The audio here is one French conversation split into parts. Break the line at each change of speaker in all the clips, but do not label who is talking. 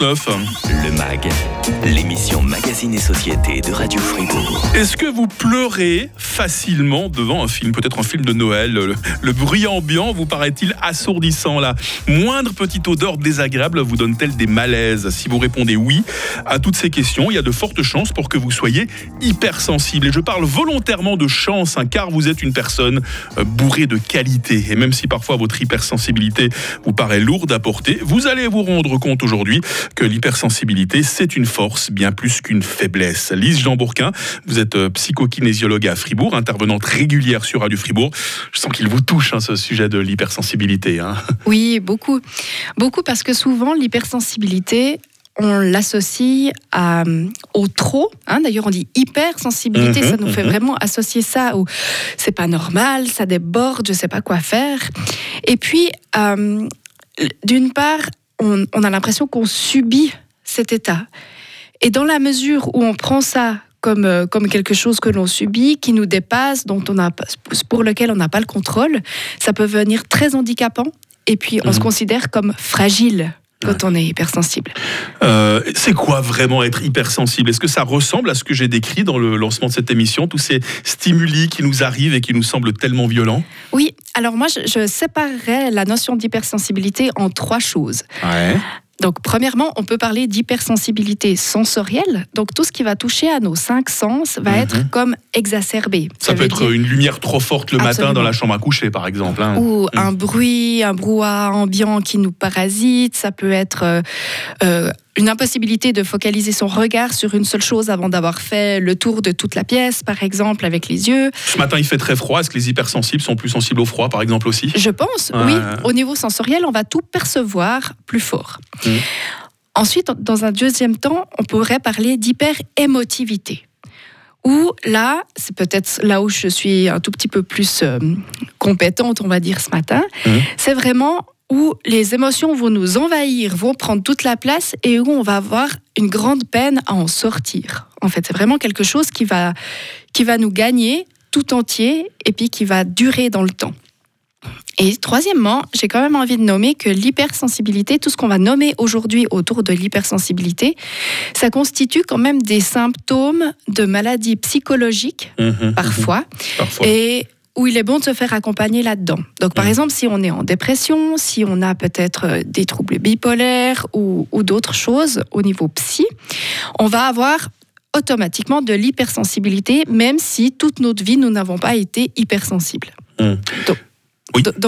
Le MAG, l'émission Magazine et Société de Radio Fribourg.
Est-ce que vous pleurez facilement devant un film, peut-être un film de Noël? Le, le bruit ambiant vous paraît-il assourdissant La moindre petite odeur désagréable vous donne-t-elle des malaises? Si vous répondez oui à toutes ces questions, il y a de fortes chances pour que vous soyez hypersensible. Et je parle volontairement de chance, hein, car vous êtes une personne euh, bourrée de qualité. Et même si parfois votre hypersensibilité vous paraît lourde à porter, vous allez vous rendre compte aujourd'hui que l'hypersensibilité, c'est une force bien plus qu'une faiblesse. Lise Jean Bourquin, vous êtes euh, psychokinésiologue à Fribourg, intervenante régulière sur Radio Fribourg. Je sens qu'il vous touche, hein, ce sujet de l'hypersensibilité. Hein.
Oui, beaucoup. Beaucoup parce que souvent, l'hypersensibilité, on l'associe au trop. Hein. D'ailleurs, on dit hypersensibilité, mhm, ça nous fait mhm. vraiment associer ça au c'est pas normal, ça déborde, je sais pas quoi faire. Et puis, euh, d'une part, on, a l'impression qu'on subit cet état. Et dans la mesure où on prend ça comme, euh, comme quelque chose que l'on subit, qui nous dépasse, dont on a, pour lequel on n'a pas le contrôle, ça peut venir très handicapant. Et puis, on se mhm. considère comme fragile quand on est hypersensible.
Euh, c'est quoi vraiment être hypersensible? Est-ce que ça ressemble à ce que j'ai décrit dans le lancement de cette émission, tous ces stimuli qui nous arrivent et qui nous semblent tellement violents?
Oui, alors moi je, je séparerais la notion d'hypersensibilité en trois choses. Ouais. Donc, premièrement, on peut parler d'hypersensibilité sensorielle. Donc, tout ce qui va toucher à nos cinq sens va mhm. être comme exacerbé.
Ça, peut être une lumière trop forte le matin dans la chambre à coucher, par exemple. Hein.
Ou mhm. un bruit, un brouhaha ambiant qui nous parasite. Ça peut être euh, euh, une impossibilité de focaliser son regard sur une seule chose avant d'avoir fait le tour de toute la pièce, par exemple, avec les yeux.
Ce matin, il fait très froid. Est-ce que les hypersensibles sont plus sensibles au froid, par exemple, aussi?
Je pense, oui. Au niveau sensoriel, on va tout percevoir plus fort. Mmh. Ensuite, dans un deuxième temps, on pourrait parler d'hyper-émotivité. Ou là, c'est peut-être là où je suis un tout petit peu plus euh, compétente, on va dire, ce matin, mmh. c'est vraiment où les émotions vont nous envahir, vont prendre toute la place et où on va avoir une grande peine à en sortir. En fait, c'est vraiment quelque chose qui va, qui va nous gagner tout entier et puis qui va durer dans le temps. Et troisièmement, j'ai quand même envie de nommer que l'hypersensibilité, tout ce qu'on va nommer aujourd'hui autour de l'hypersensibilité, ça constitue quand même des symptômes de maladies psychologiques mmh, mmh. parfois. parfois. Et où il est bon de se faire accompagner là-dedans. Donc, par mm. exemple, si on est en dépression, si on a peut-être euh, des troubles bipolaires ou, d'autres choses au niveau psy, on va avoir automatiquement de l'hypersensibilité, même si toute notre vie, nous n'avons pas été hypersensibles. Mm. Donc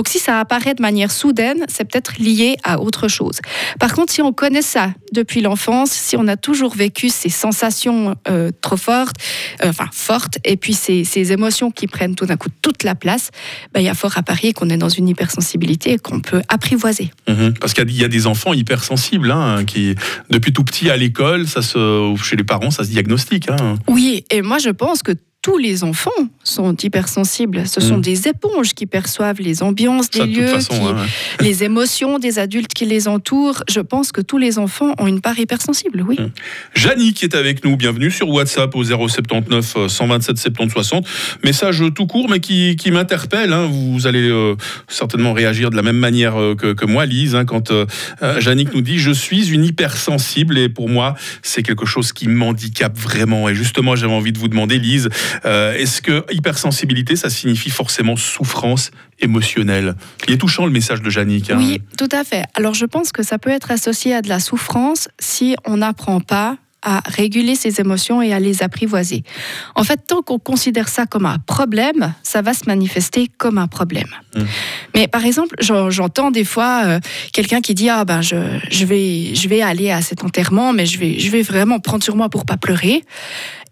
si ça apparaît de manière soudaine, c'est peut-être lié à autre chose. Par contre, si on connaît ça depuis l'enfance, si on a toujours vécu ces sensations euh, trop fortes, euh, enfin fortes, et puis ces, ces, émotions qui prennent tout d'un coup toute la place, ben, il y a fort à parier qu'on est dans une hypersensibilité et qu'on peut apprivoiser.
Mhm. parce qu'il y, a des enfants hypersensibles hein, qui, depuis tout petit à l'école, ça se, chez les parents, ça se diagnostique. Hein.
Oui, et moi je pense que tous les enfants sont hypersensibles. Ce sont mm. des éponges qui perçoivent les ambiances des lieux, les émotions des adultes qui les entourent. Je pense que tous les enfants ont une part hypersensible, oui.
Mm. qui est avec nous, bienvenue sur WhatsApp au 079 127 70 60. Message tout court mais qui, m'interpelle. Hein. Vous allez euh, certainement réagir de la même manière euh, que, moi, Lise, hein, quand euh, nous dit « Je suis une hypersensible et pour moi, c'est quelque chose qui m'handicape vraiment. » Et justement, j'avais envie de vous demander, Lise, euh, est-ce que hypersensibilité, ça signifie forcément souffrance émotionnelle Il est touchant le message de Jannick.
Hein. Oui, tout à fait. Alors je pense que ça peut être associé à de la souffrance si on n'apprend pas à réguler ses émotions et à les apprivoiser. En fait, tant qu'on considère ça comme un problème, ça va se manifester comme un problème. Mmh. Mais par exemple, j'entends des fois euh, quelqu'un qui dit ah ben je, je, vais je vais aller à cet enterrement, mais je vais je vais vraiment prendre sur moi pour pas pleurer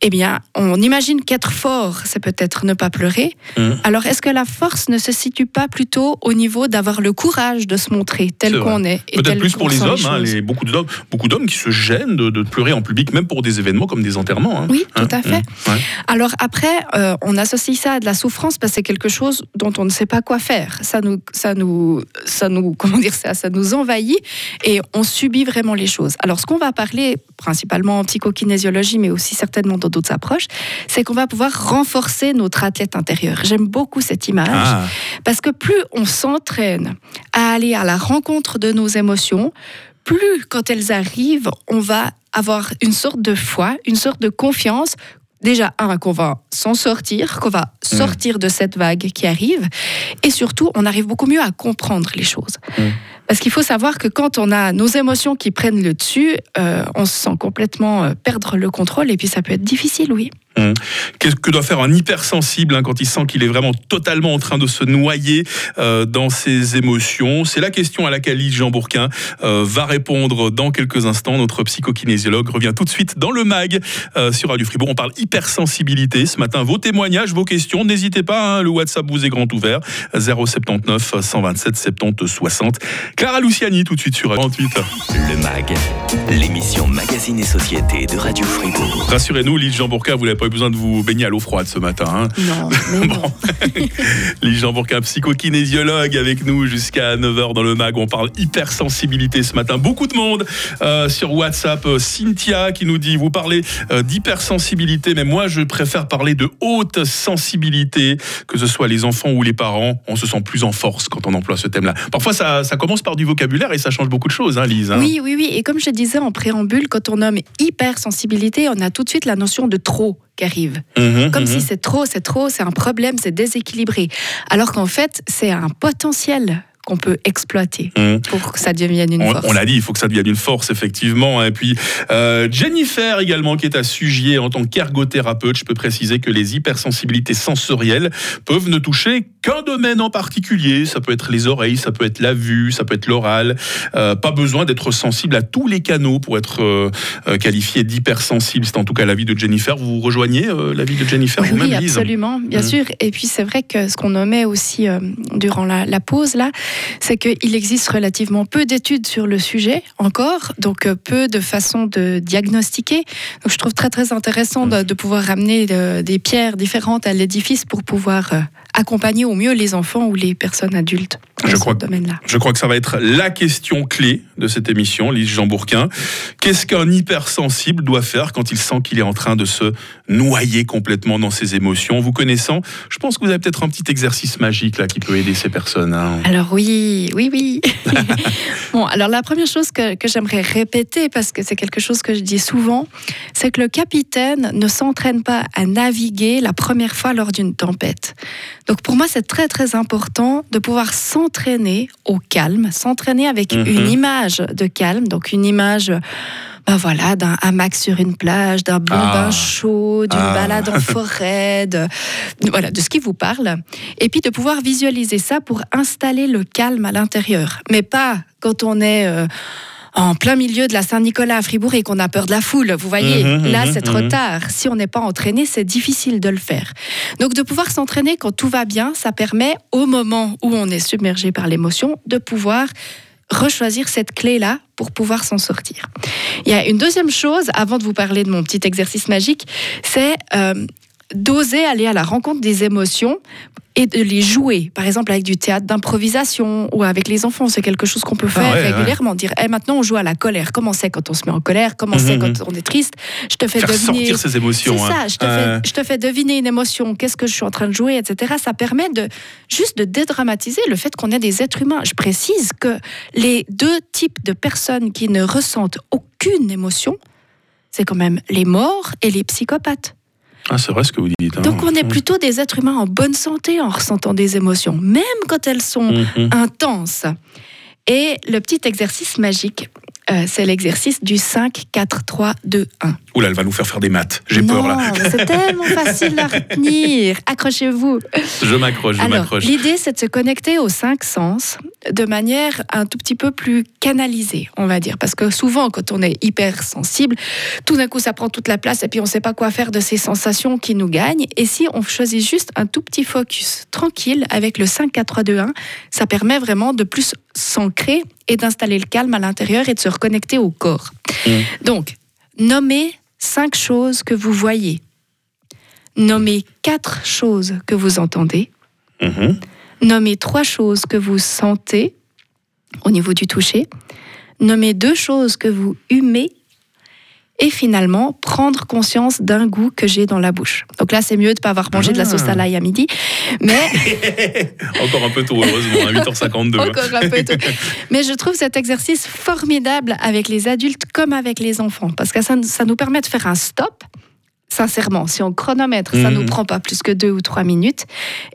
eh bien, on imagine qu'être fort, c'est peut-être ne pas pleurer. Mmh. Alors, est-ce que la force ne se situe pas plutôt au niveau d'avoir le courage de se montrer tel qu'on est,
Peut-être plus pour les hommes, hein, les, beaucoup d'hommes, beaucoup d'hommes qui se gênent de, pleurer en public, même pour des événements comme des enterrements. Hein.
Oui, tout à hein fait. Mmh. Alors après, euh, on associe ça à de la souffrance parce que c'est quelque chose dont on ne sait pas quoi faire. Ça nous, ça nous, ça nous, comment dire ça, ça nous envahit et on subit vraiment les choses. Alors, ce qu'on va parler principalement en psychokinésiologie, mais aussi certainement dans d'autres approches, c'est qu'on va pouvoir renforcer notre athlète intérieur. J'aime beaucoup cette image ah. parce que plus on s'entraîne à aller à la rencontre de nos émotions, plus quand elles arrivent, on va avoir une sorte de foi, une sorte de confiance déjà, un, qu'on va s'en sortir, qu'on va
Mm.
sortir de cette vague qui arrive, et surtout, on arrive beaucoup mieux à comprendre les choses.
Mm.
Parce qu'il faut savoir que quand on a nos émotions qui prennent le dessus, euh, on se sent complètement euh, perdre le contrôle, et puis ça peut être difficile, oui.
Qu'est-ce que doit faire un hypersensible hein, quand il sent qu'il est vraiment totalement en train de se noyer euh, dans ses émotions? C'est la question à laquelle Lise Jean Bourquin euh, va répondre dans quelques instants. Notre psychokinésiologue revient tout de suite dans le MAG euh, sur Radio Fribourg. On parle hypersensibilité ce matin. Vos témoignages, vos questions, n'hésitez pas. hein, le WhatsApp vous est grand ouvert. 079 127 70 60. Clara Luciani tout de suite sur 48.
Le MAG, l'émission Magazine et Société de Radio Fribourg.
Rassurez-nous, Lise Jean Bourquin, vous n'avez pas eu besoin de vous baigner à l'eau froide ce matin. hein.
Non, mais non.
Lise Jean Bourquin, psychokinésiologue avec nous jusqu'à 9h dans le MAG. On parle hypersensibilité ce matin. Beaucoup de monde euh, sur WhatsApp. Euh, Cynthia qui nous dit, vous parlez euh, d'hypersensibilité, mais moi je préfère parler de haute sensibilité, que ce soit les enfants ou les parents. On se sent plus en force quand on emploie ce thème-là. Parfois ça, ça commence par du vocabulaire et ça change beaucoup de choses, hein, Lise. hein.
Oui, oui, oui. Et comme je disais en préambule, quand on nomme hypersensibilité, on a tout de suite la notion de trop qui arrive.
Mhm,
Comme
mhm.
si c'est trop, c'est trop, c'est un problème, c'est déséquilibré. Alors qu'en fait, c'est un potentiel qu'on peut exploiter
Mhm.
pour que ça devienne une
On,
force.
on l'a dit, il faut que ça devienne une force, effectivement. Et puis, euh, Jennifer également, qui est à Sugier en tant qu'ergothérapeute, je peux préciser que les hypersensibilités sensorielles peuvent ne toucher qu'un domaine en particulier. Ça peut être les oreilles, ça peut être la vue, ça peut être l'oral. Euh, pas besoin d'être sensible à tous les canaux pour être euh, qualifié d'hypersensible. C'est en tout cas l'avis de Jennifer. Vous rejoignez l'avis de Jennifer
Oui, oui, absolument, bien
Mhm.
sûr. Et puis c'est vrai que ce qu'on nommait aussi durant la, la pause là, c'est qu'il existe relativement peu d'études sur le sujet encore, donc euh, peu de façons de diagnostiquer. Donc je trouve très très intéressant de, de pouvoir ramener euh, des pierres différentes à l'édifice pour pouvoir euh, accompagner au mieux les enfants ou les personnes adultes dans
Je
ce
crois
domaine-là.
Je crois que ça va être la question clé de cette émission, Lise Jean Bourquin. Qu'est-ce qu'un hypersensible doit faire quand il sent qu'il est en train de se noyer complètement dans ses émotions? Vous connaissant, je pense que vous avez peut-être un petit exercice magique là qui peut aider ces personnes. hein.
Alors oui, oui, oui. bon, alors la première chose que, que j'aimerais répéter, parce que c'est quelque chose que je dis souvent, c'est que le capitaine ne s'entraîne pas à naviguer la première fois lors d'une tempête. Donc pour moi, c'est très très important de pouvoir s'entraîner au calme, s'entraîner avec
Mhm.
une image de calme, donc une image... Ben voilà, d'un hamac sur une plage, d'un bon
Ah.
bain chaud, d'une
Ah.
balade en forêt, de, voilà, de ce qui vous parle. Et puis de pouvoir visualiser ça pour installer le calme à l'intérieur. Mais pas quand on est euh, en plein milieu de la Saint-Nicolas à Fribourg et qu'on a peur de la foule. Vous voyez,
Mhm,
là
mhm,
c'est trop tard. Si on n'est pas entraîné, c'est difficile de le faire. Donc de pouvoir s'entraîner quand tout va bien, ça permet au moment où on est submergé par l'émotion de pouvoir rechoisir cette clé-là pour pouvoir s'en sortir. Il y a une deuxième chose, avant de vous parler de mon petit exercice magique, c'est euh, d'oser aller à la rencontre des émotions et de les jouer. Par exemple, avec du théâtre d'improvisation ou avec les enfants, c'est quelque chose qu'on peut faire
Ah ouais, ouais.
régulièrement. Dire, Eh, maintenant on joue à la colère. Comment c'est quand on se met en colère? Comment c'est
Mhm.
quand on est triste? Je te fais
Faire
deviner.
sortir ses émotions.
C'est
hein.
ça, je te,
Euh,
fais, je te fais deviner une émotion, qu'est-ce que je suis en train de jouer, etc. Ça permet de juste de dédramatiser le fait qu'on est des êtres humains. Je précise que les deux types de personnes qui ne ressentent aucune émotion, c'est quand même les morts et les psychopathes.
Ah, c'est vrai ce que vous dites. hein.
Donc on est plutôt des êtres humains en bonne santé en ressentant des émotions, même quand elles sont
Mhm.
intenses. Et le petit exercice magique, euh, c'est l'exercice du 5, 4, 3, 2, 1.
Oula, elle va nous faire faire des maths. J'ai peur là.
c'est tellement facile à retenir. Accrochez-vous.
Je m'accroche, je m'accroche.
l'idée, c'est de se connecter aux cinq sens de manière un tout petit peu plus canalisée, on va dire. Parce que souvent, quand on est hypersensible, tout d'un coup, ça prend toute la place et puis on ne sait pas quoi faire de ces sensations qui nous gagnent. Et si on choisit juste un tout petit focus tranquille avec le 5, 4, 3, 2, 1, ça permet vraiment de plus s'ancrer et d'installer le calme à l'intérieur et de se reconnecter au corps.
Mm.
Donc, nommez cinq choses que vous voyez. Nommez quatre choses que vous entendez.
Mhm.
Nommez trois choses que vous sentez au niveau du toucher. Nommez deux choses que vous humez. Et finalement prendre conscience d'un goût que j'ai dans la bouche. Donc là, c'est mieux de ne pas avoir mangé de la sauce à l'ail à midi, mais...
Encore un peu tôt, heureusement, à 8h52.
Encore un peu tôt. Mais je trouve cet exercice formidable avec les adultes comme avec les enfants, parce que ça, ça nous permet de faire un stop sincèrement, si on chronomètre, ça ne nous
Mhm.
prend pas plus que deux ou trois minutes.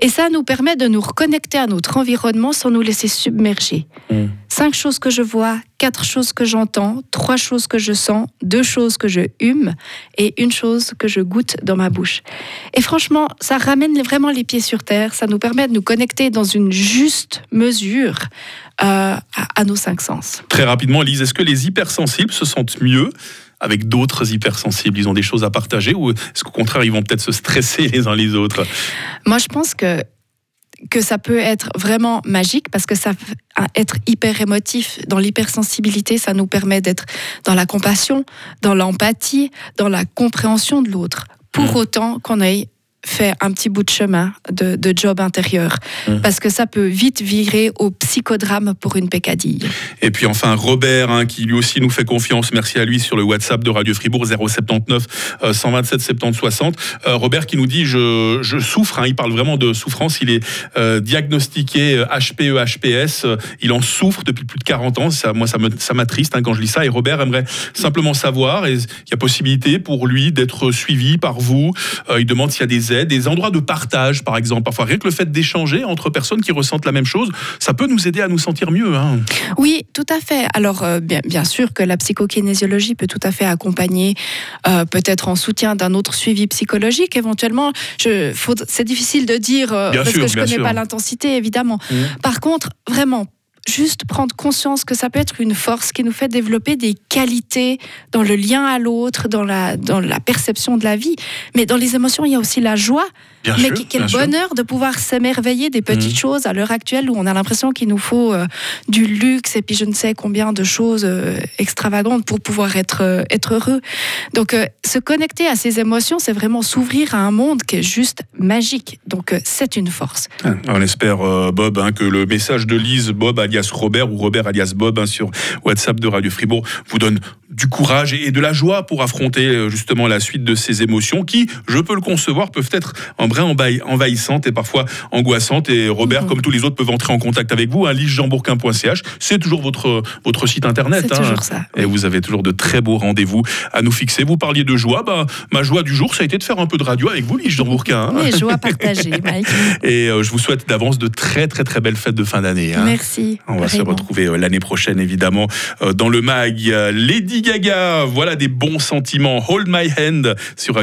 Et ça nous permet de nous reconnecter à notre environnement sans nous laisser submerger.
Mhm.
Cinq choses que je vois, quatre choses que j'entends, trois choses que je sens, deux choses que je hume et une chose que je goûte dans ma bouche. Et franchement, ça ramène vraiment les pieds sur terre. Ça nous permet de nous connecter dans une juste mesure euh, à, à nos cinq sens.
Très rapidement, Lise, est-ce que les hypersensibles se sentent mieux avec d'autres hypersensibles? Ils ont des choses à partager ou est-ce qu'au contraire, ils vont peut-être se stresser les uns les autres?
Moi, je pense que que ça peut être vraiment magique parce que ça être hyper émotif dans l'hypersensibilité ça nous permet d'être dans la compassion dans l'empathie dans la compréhension de l'autre pour
Mhm.
autant qu'on ait fait un petit bout de chemin de, de job intérieur.
Mhm.
parce que ça peut vite virer au psychodrame pour une pécadille
Et puis enfin Robert, hein, qui lui aussi nous fait confiance, merci à lui sur le WhatsApp de Radio Fribourg 079 euh, 127 70 60. Euh, Robert qui nous dit je, je souffre, hein, il parle vraiment de souffrance, il est euh, diagnostiqué HPE, HPS, euh, il en souffre depuis plus de 40 ans, ça, moi ça me- ça m'attriste hein, quand je lis ça. Et Robert aimerait simplement savoir, il y a possibilité pour lui d'être suivi par vous, Euh, il demande s'il y a des aides, des endroits de partage par exemple, parfois rien que le fait d'échanger entre personnes qui ressentent la même chose, ça peut nous aider à nous sentir mieux. Hein.
Oui, tout à fait. Alors, euh, bien, bien sûr que la psychokinésiologie peut tout à fait accompagner, euh, peut-être en soutien d'un autre suivi psychologique, éventuellement. Je, faut- c'est difficile de dire, euh, parce
sûr,
que je
bien
connais
sûr.
pas l'intensité, évidemment.
Mhm.
Par contre, vraiment, juste prendre conscience que ça peut être une force qui nous fait développer des qualités dans le lien à l'autre, dans la, dans la perception de la vie. Mais dans les émotions, il y a aussi la joie.
Bien
Mais
sûr,
quel
sûr.
bonheur de pouvoir s'émerveiller des petites
Mhm.
choses à l'heure actuelle où on a l'impression qu'il nous faut euh, du luxe et puis je ne sais combien de choses euh, extravagantes pour pouvoir être, euh, être heureux. Donc se connecter à ces émotions, c'est vraiment s'ouvrir à un monde qui est juste magique. Donc c'est une force.
On espère, Bob, hein, que le message de Lise, Bob alias Robert ou Robert alias Bob hein, sur WhatsApp de Radio Fribourg vous donne du courage et de la joie pour affronter justement la suite de ces émotions qui, je peux le concevoir, peuvent être en vrai envahi- envahissantes et parfois angoissantes. Et Robert,
Mhm.
comme tous les autres, peuvent entrer en contact avec vous. Hein, lisejeanbourquin.ch, c'est toujours votre, votre site internet.
C'est
hein.
toujours ça.
Et vous avez toujours de très beaux rendez-vous à nous fixer. Vous parliez de joie. Bah, ma joie du jour, ça a été de faire un peu de radio avec vous, Bourquin. hein.
Et joie partagée, Mike.
Et euh, je vous souhaite d'avance de très très très belles fêtes de fin d'année. hein.
Merci.
On va se retrouver euh, l'année prochaine évidemment euh, dans le mag. Euh, Lady Gaga, voilà des bons sentiments. Hold my hand sur